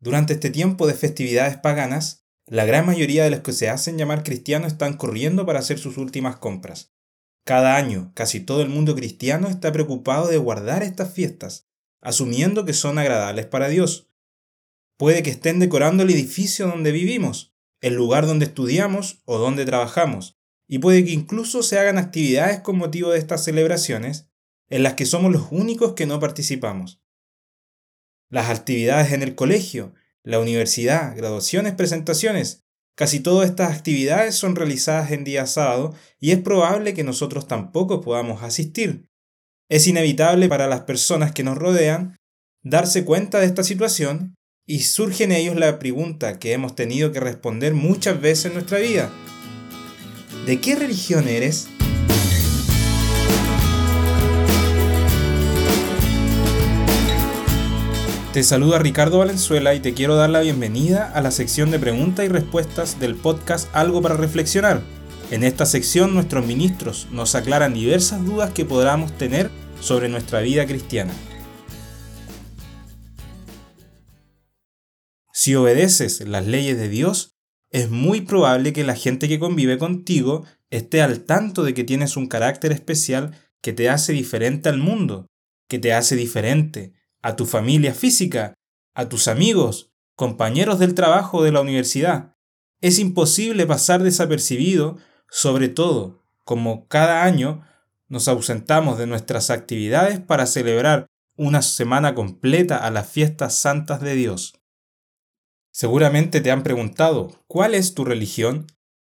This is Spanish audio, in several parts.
Durante este tiempo de festividades paganas, la gran mayoría de los que se hacen llamar cristianos están corriendo para hacer sus últimas compras. Cada año, casi todo el mundo cristiano está preocupado de guardar estas fiestas, asumiendo que son agradables para Dios. Puede que estén decorando el edificio donde vivimos, el lugar donde estudiamos o donde trabajamos, y puede que incluso se hagan actividades con motivo de estas celebraciones en las que somos los únicos que no participamos. Las actividades en el colegio, la universidad, graduaciones, presentaciones, casi todas estas actividades son realizadas en día sábado y es probable que nosotros tampoco podamos asistir. Es inevitable para las personas que nos rodean darse cuenta de esta situación y surge en ellos la pregunta que hemos tenido que responder muchas veces en nuestra vida. ¿De qué religión eres? Te saluda Ricardo Valenzuela y te quiero dar la bienvenida a la sección de preguntas y respuestas del podcast Algo para Reflexionar. En esta sección nuestros ministros nos aclaran diversas dudas que podamos tener sobre nuestra vida cristiana. Si obedeces las leyes de Dios, es muy probable que la gente que convive contigo esté al tanto de que tienes un carácter especial que te hace diferente al mundo, que te hace diferente a tu familia física, a tus amigos, compañeros del trabajo de la universidad. Es imposible pasar desapercibido, sobre todo como cada año nos ausentamos de nuestras actividades para celebrar una semana completa a las fiestas santas de Dios. Seguramente te han preguntado, ¿cuál es tu religión?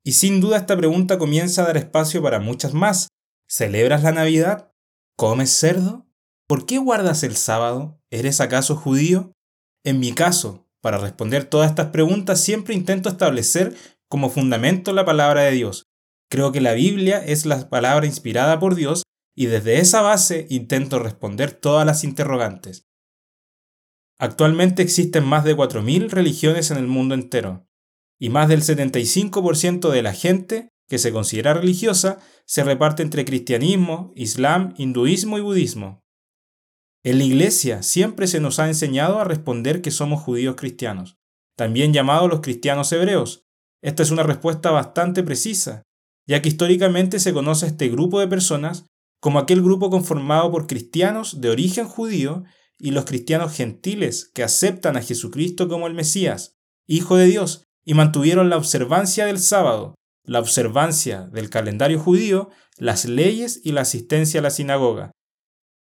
Y sin duda esta pregunta comienza a dar espacio para muchas más. ¿Celebras la Navidad? ¿Comes cerdo? ¿Por qué guardas el sábado? ¿Eres acaso judío? En mi caso, para responder todas estas preguntas siempre intento establecer como fundamento la palabra de Dios. Creo que la Biblia es la palabra inspirada por Dios y desde esa base intento responder todas las interrogantes. Actualmente existen más de 4.000 religiones en el mundo entero, y más del 75% de la gente que se considera religiosa se reparte entre cristianismo, islam, hinduismo y budismo. En la iglesia siempre se nos ha enseñado a responder que somos judíos cristianos, también llamados los cristianos hebreos. Esta es una respuesta bastante precisa, ya que históricamente se conoce a este grupo de personas como aquel grupo conformado por cristianos de origen judío y los cristianos gentiles que aceptan a Jesucristo como el Mesías, Hijo de Dios, y mantuvieron la observancia del sábado, la observancia del calendario judío, las leyes y la asistencia a la sinagoga.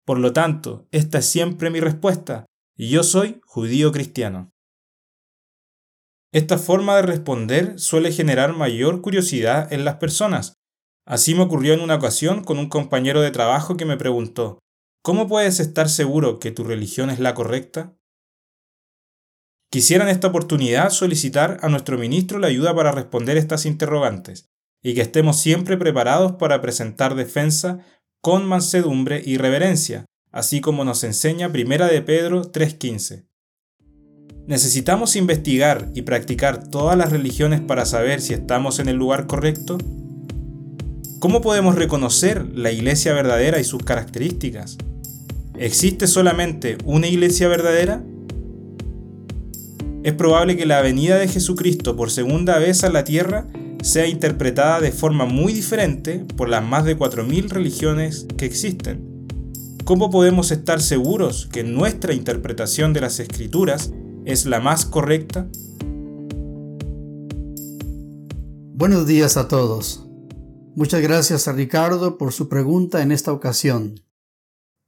Por lo tanto, esta es siempre mi respuesta, y yo soy judío cristiano. Esta forma de responder suele generar mayor curiosidad en las personas. Así me ocurrió en una ocasión con un compañero de trabajo que me preguntó, ¿Cómo puedes estar seguro que tu religión es la correcta? Quisiera en esta oportunidad solicitar a nuestro ministro la ayuda para responder estas interrogantes y que estemos siempre preparados para presentar defensa con mansedumbre y reverencia, así como nos enseña Primera de Pedro 3:15. ¿Necesitamos investigar y practicar todas las religiones para saber si estamos en el lugar correcto? ¿Cómo podemos reconocer la iglesia verdadera y sus características? ¿Existe solamente una iglesia verdadera? Es probable que la venida de Jesucristo por segunda vez a la tierra sea interpretada de forma muy diferente por las más de 4.000 religiones que existen. ¿Cómo podemos estar seguros que nuestra interpretación de las escrituras es la más correcta? Buenos días a todos. Muchas gracias a Ricardo por su pregunta en esta ocasión.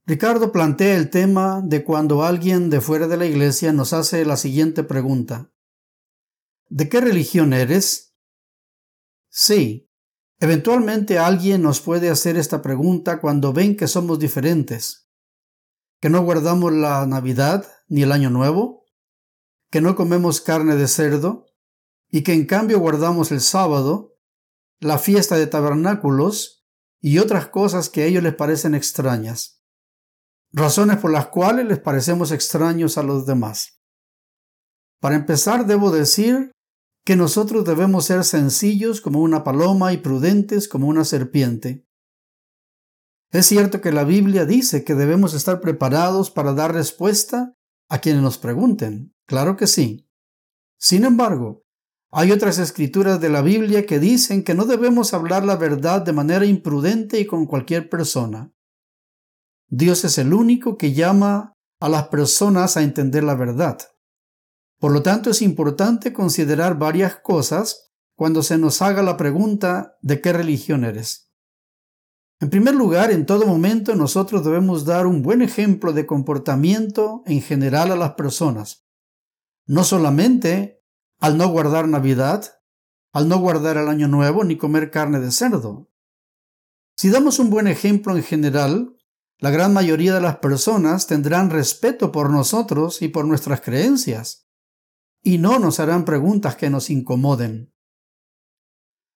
Ricardo plantea el tema de cuando alguien de fuera de la iglesia nos hace la siguiente pregunta. ¿De qué religión eres? Sí, eventualmente alguien nos puede hacer esta pregunta cuando ven que somos diferentes, que no guardamos la Navidad ni el Año Nuevo, que no comemos carne de cerdo. Y que en cambio guardamos el sábado, la fiesta de tabernáculos y otras cosas que a ellos les parecen extrañas. Razones por las cuales les parecemos extraños a los demás. Para empezar, debo decir que nosotros debemos ser sencillos como una paloma y prudentes como una serpiente. Es cierto que la Biblia dice que debemos estar preparados para dar respuesta a quienes nos pregunten, Claro que sí. Sin embargo, hay otras escrituras de la Biblia que dicen que no debemos hablar la verdad de manera imprudente y con cualquier persona. Dios es el único que llama a las personas a entender la verdad. Por lo tanto, es importante considerar varias cosas cuando se nos haga la pregunta de qué religión eres. En primer lugar, en todo momento nosotros debemos dar un buen ejemplo de comportamiento en general a las personas. No solamente al no guardar Navidad, al no guardar el Año Nuevo ni comer carne de cerdo. Si damos un buen ejemplo en general, la gran mayoría de las personas tendrán respeto por nosotros y por nuestras creencias, y no nos harán preguntas que nos incomoden.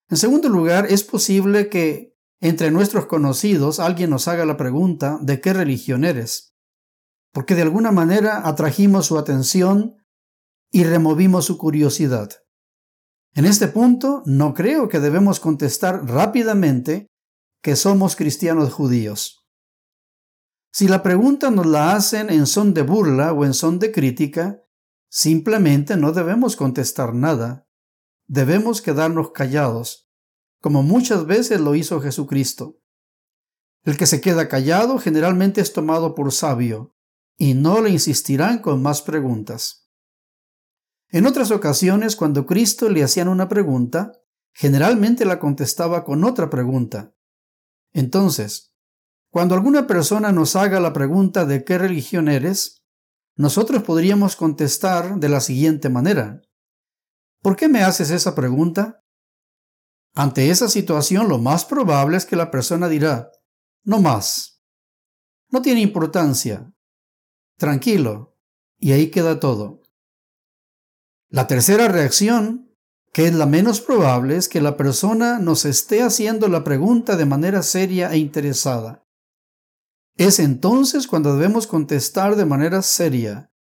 En segundo lugar, es posible que entre nuestros conocidos alguien nos haga la pregunta de qué religión eres, porque de alguna manera atrajimos su atención y removimos su curiosidad. En este punto, no creo que debemos contestar rápidamente que somos cristianos judíos. Si la pregunta nos la hacen en son de burla o en son de crítica, simplemente no debemos contestar nada. Debemos quedarnos callados, como muchas veces lo hizo Jesucristo. El que se queda callado generalmente es tomado por sabio, y no le insistirán con más preguntas. En otras ocasiones, cuando Cristo le hacían una pregunta, generalmente la contestaba con otra pregunta. Entonces, cuando alguna persona nos haga la pregunta de qué religión eres, nosotros podríamos contestar de la siguiente manera. ¿Por qué me haces esa pregunta? Ante esa situación lo más probable es que la persona dirá, no más. No tiene importancia. Tranquilo. Y ahí queda todo. La tercera reacción, que es la menos probable, es que la persona nos esté haciendo la pregunta de manera seria e interesada. Es entonces cuando debemos contestar de manera seria,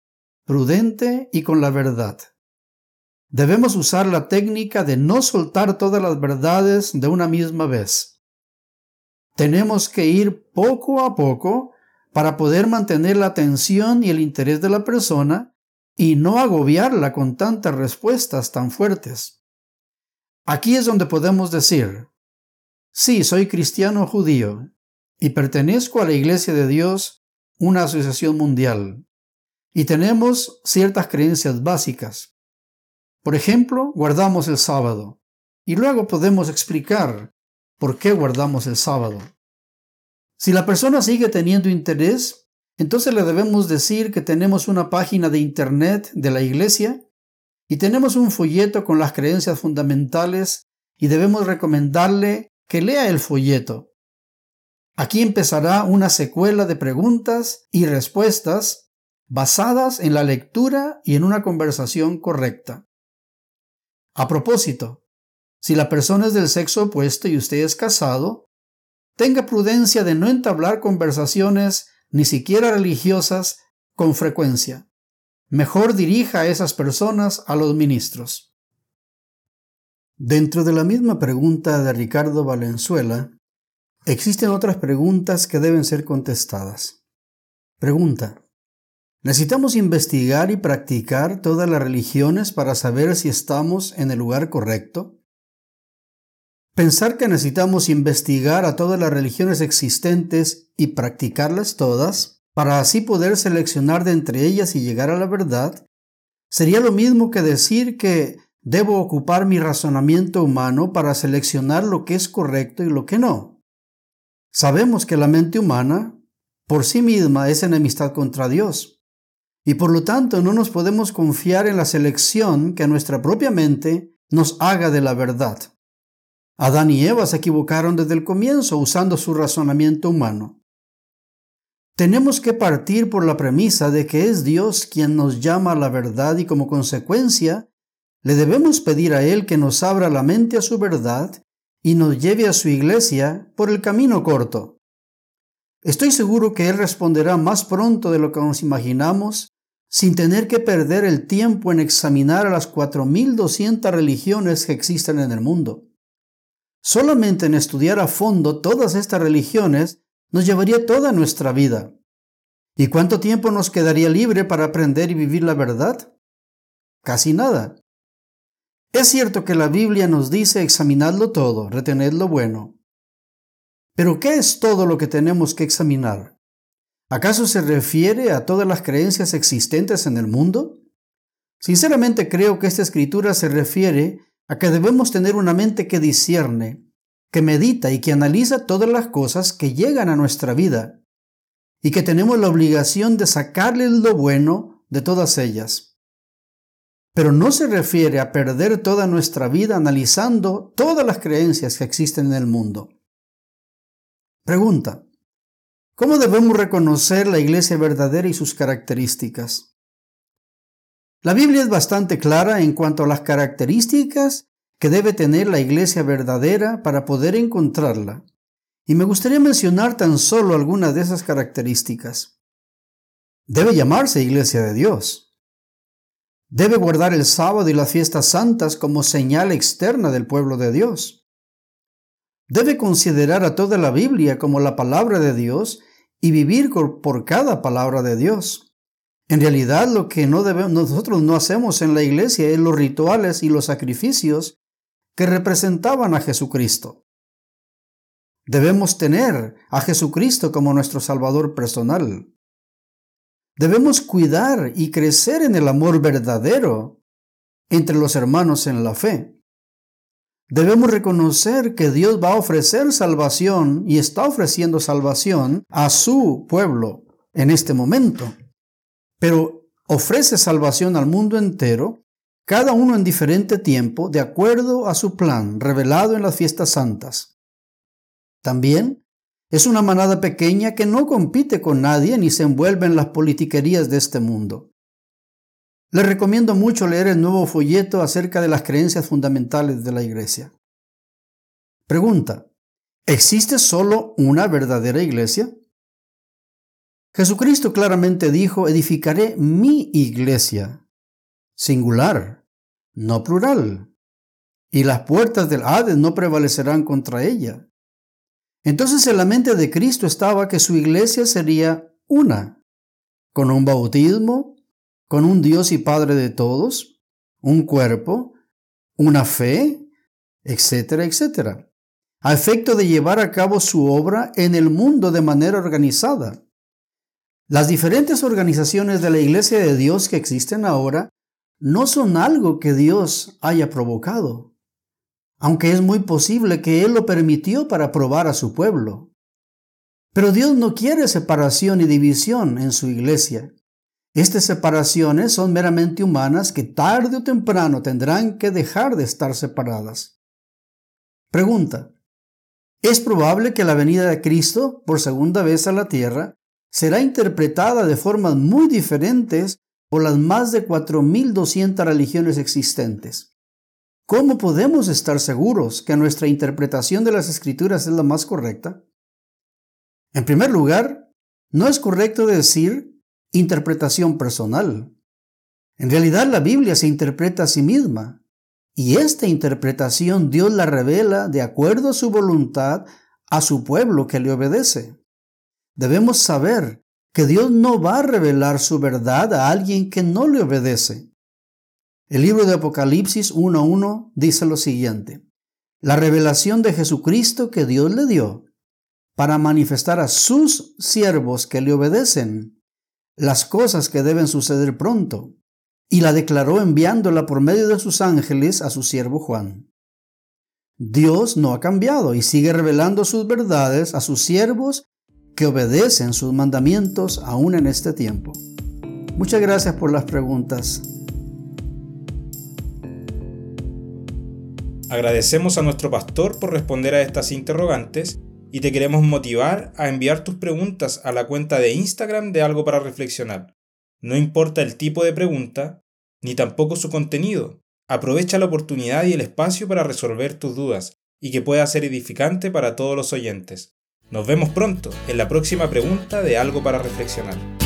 prudente y con la verdad. Debemos usar la técnica de no soltar todas las verdades de una misma vez. Tenemos que ir poco a poco para poder mantener la atención y el interés de la persona y no agobiarla con tantas respuestas tan fuertes. Aquí es donde podemos decir, sí, soy cristiano judío y pertenezco a la Iglesia de Dios, una asociación mundial. Y tenemos ciertas creencias básicas. Por ejemplo, guardamos el sábado. Y luego podemos explicar por qué guardamos el sábado. Si la persona sigue teniendo interés, entonces le debemos decir que tenemos una página de Internet de la Iglesia y tenemos un folleto con las creencias fundamentales y debemos recomendarle que lea el folleto Aquí empezará una secuela de preguntas y respuestas basadas en la lectura y en una conversación correcta. A propósito, si la persona es del sexo opuesto y usted es casado, tenga prudencia de no entablar conversaciones ni siquiera religiosas con frecuencia. Mejor dirija a esas personas a los ministros. Dentro de la misma pregunta de Ricardo Valenzuela, Existen otras preguntas que deben ser contestadas. Pregunta. ¿Necesitamos investigar y practicar todas las religiones para saber si estamos en el lugar correcto? Pensar que necesitamos investigar a todas las religiones existentes y practicarlas todas para así poder seleccionar de entre ellas y llegar a la verdad sería lo mismo que decir que debo ocupar mi razonamiento humano para seleccionar lo que es correcto y lo que no. Sabemos que la mente humana por sí misma es enemistad contra Dios y por lo tanto no nos podemos confiar en la selección que nuestra propia mente nos haga de la verdad. Adán y Eva se equivocaron desde el comienzo usando su razonamiento humano. Tenemos que partir por la premisa de que es Dios quien nos llama a la verdad y como consecuencia le debemos pedir a Él que nos abra la mente a su verdad y nos lleve a su iglesia por el camino corto. Estoy seguro que Él responderá más pronto de lo que nos imaginamos, sin tener que perder el tiempo en examinar a las 4.200 religiones que existen en el mundo. Solamente en estudiar a fondo todas estas religiones nos llevaría toda nuestra vida. ¿Y cuánto tiempo nos quedaría libre para aprender y vivir la verdad? Casi nada. Es cierto que la Biblia nos dice examinadlo todo, retened lo bueno. Pero ¿qué es todo lo que tenemos que examinar? ¿Acaso se refiere a todas las creencias existentes en el mundo? Sinceramente creo que esta escritura se refiere a que debemos tener una mente que discierne, que medita y que analiza todas las cosas que llegan a nuestra vida, y que tenemos la obligación de sacarle lo bueno de todas ellas. Pero no se refiere a perder toda nuestra vida analizando todas las creencias que existen en el mundo. Pregunta. ¿Cómo debemos reconocer la iglesia verdadera y sus características? La Biblia es bastante clara en cuanto a las características que debe tener la iglesia verdadera para poder encontrarla. Y me gustaría mencionar tan solo algunas de esas características. Debe llamarse iglesia de Dios. Debe guardar el sábado y las fiestas santas como señal externa del pueblo de Dios. Debe considerar a toda la Biblia como la palabra de Dios y vivir por cada palabra de Dios. En realidad lo que no debemos, nosotros no hacemos en la iglesia es los rituales y los sacrificios que representaban a Jesucristo. Debemos tener a Jesucristo como nuestro Salvador personal. Debemos cuidar y crecer en el amor verdadero entre los hermanos en la fe. Debemos reconocer que Dios va a ofrecer salvación y está ofreciendo salvación a su pueblo en este momento. Pero ofrece salvación al mundo entero, cada uno en diferente tiempo, de acuerdo a su plan revelado en las fiestas santas. También es una manada pequeña que no compite con nadie ni se envuelve en las politiquerías de este mundo. Les recomiendo mucho leer el nuevo folleto acerca de las creencias fundamentales de la Iglesia. Pregunta. ¿Existe solo una verdadera iglesia? Jesucristo claramente dijo, edificaré mi iglesia, singular, no plural, y las puertas del Hades no prevalecerán contra ella. Entonces en la mente de Cristo estaba que su iglesia sería una, con un bautismo, con un Dios y Padre de todos, un cuerpo, una fe, etcétera, etcétera, a efecto de llevar a cabo su obra en el mundo de manera organizada. Las diferentes organizaciones de la Iglesia de Dios que existen ahora no son algo que Dios haya provocado, aunque es muy posible que Él lo permitió para probar a su pueblo. Pero Dios no quiere separación y división en su iglesia. Estas separaciones son meramente humanas que tarde o temprano tendrán que dejar de estar separadas. Pregunta. ¿Es probable que la venida de Cristo por segunda vez a la tierra será interpretada de formas muy diferentes por las más de 4.200 religiones existentes? ¿Cómo podemos estar seguros que nuestra interpretación de las escrituras es la más correcta? En primer lugar, no es correcto decir interpretación personal. En realidad la Biblia se interpreta a sí misma y esta interpretación Dios la revela de acuerdo a su voluntad a su pueblo que le obedece. Debemos saber que Dios no va a revelar su verdad a alguien que no le obedece. El libro de Apocalipsis 1.1 dice lo siguiente. La revelación de Jesucristo que Dios le dio para manifestar a sus siervos que le obedecen las cosas que deben suceder pronto, y la declaró enviándola por medio de sus ángeles a su siervo Juan. Dios no ha cambiado y sigue revelando sus verdades a sus siervos que obedecen sus mandamientos aún en este tiempo. Muchas gracias por las preguntas. Agradecemos a nuestro pastor por responder a estas interrogantes y te queremos motivar a enviar tus preguntas a la cuenta de Instagram de Algo para Reflexionar. No importa el tipo de pregunta, ni tampoco su contenido. Aprovecha la oportunidad y el espacio para resolver tus dudas y que pueda ser edificante para todos los oyentes. Nos vemos pronto en la próxima pregunta de Algo para Reflexionar.